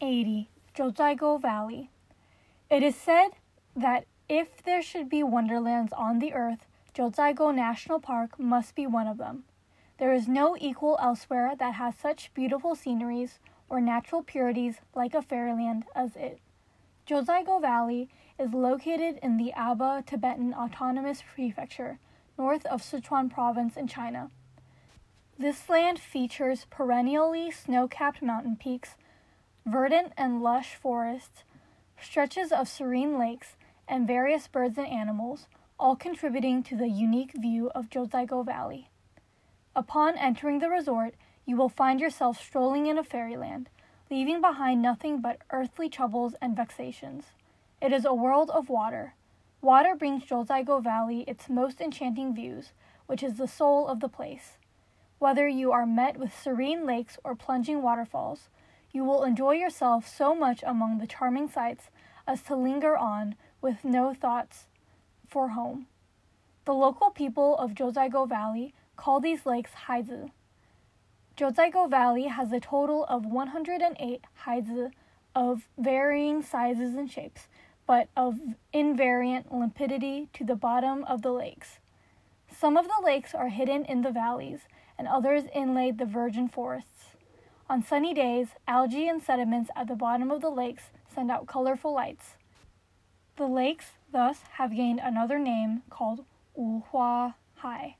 80. Jiuzhaigou Valley. It is said that if there should be wonderlands on the earth, Jiuzhaigou National Park must be one of them. There is no equal elsewhere that has such beautiful sceneries or natural purities like a fairyland as it. Jiuzhaigou Valley is located in the Aba Tibetan Autonomous Prefecture, north of Sichuan Province in China. This land features perennially snow capped mountain peaks, verdant and lush forests, stretches of serene lakes, and various birds and animals, all contributing to the unique view of Jiuzhaigou Valley. Upon entering the resort, you will find yourself strolling in a fairyland, leaving behind nothing but earthly troubles and vexations. It is a world of water. Water brings Jiuzhaigou Valley its most enchanting views, which is the soul of the place. Whether you are met with serene lakes or plunging waterfalls, you will enjoy yourself so much among the charming sights as to linger on with no thoughts for home. The local people of Jiuzhaigou Valley call these lakes haizi. Jiuzhaigou Valley has a total of 108 haizi of varying sizes and shapes, but of invariant limpidity to the bottom of the lakes. Some of the lakes are hidden in the valleys, and others inlay the virgin forests. On sunny days, algae and sediments at the bottom of the lakes send out colorful lights. The lakes thus have gained another name called Wuhua Hai.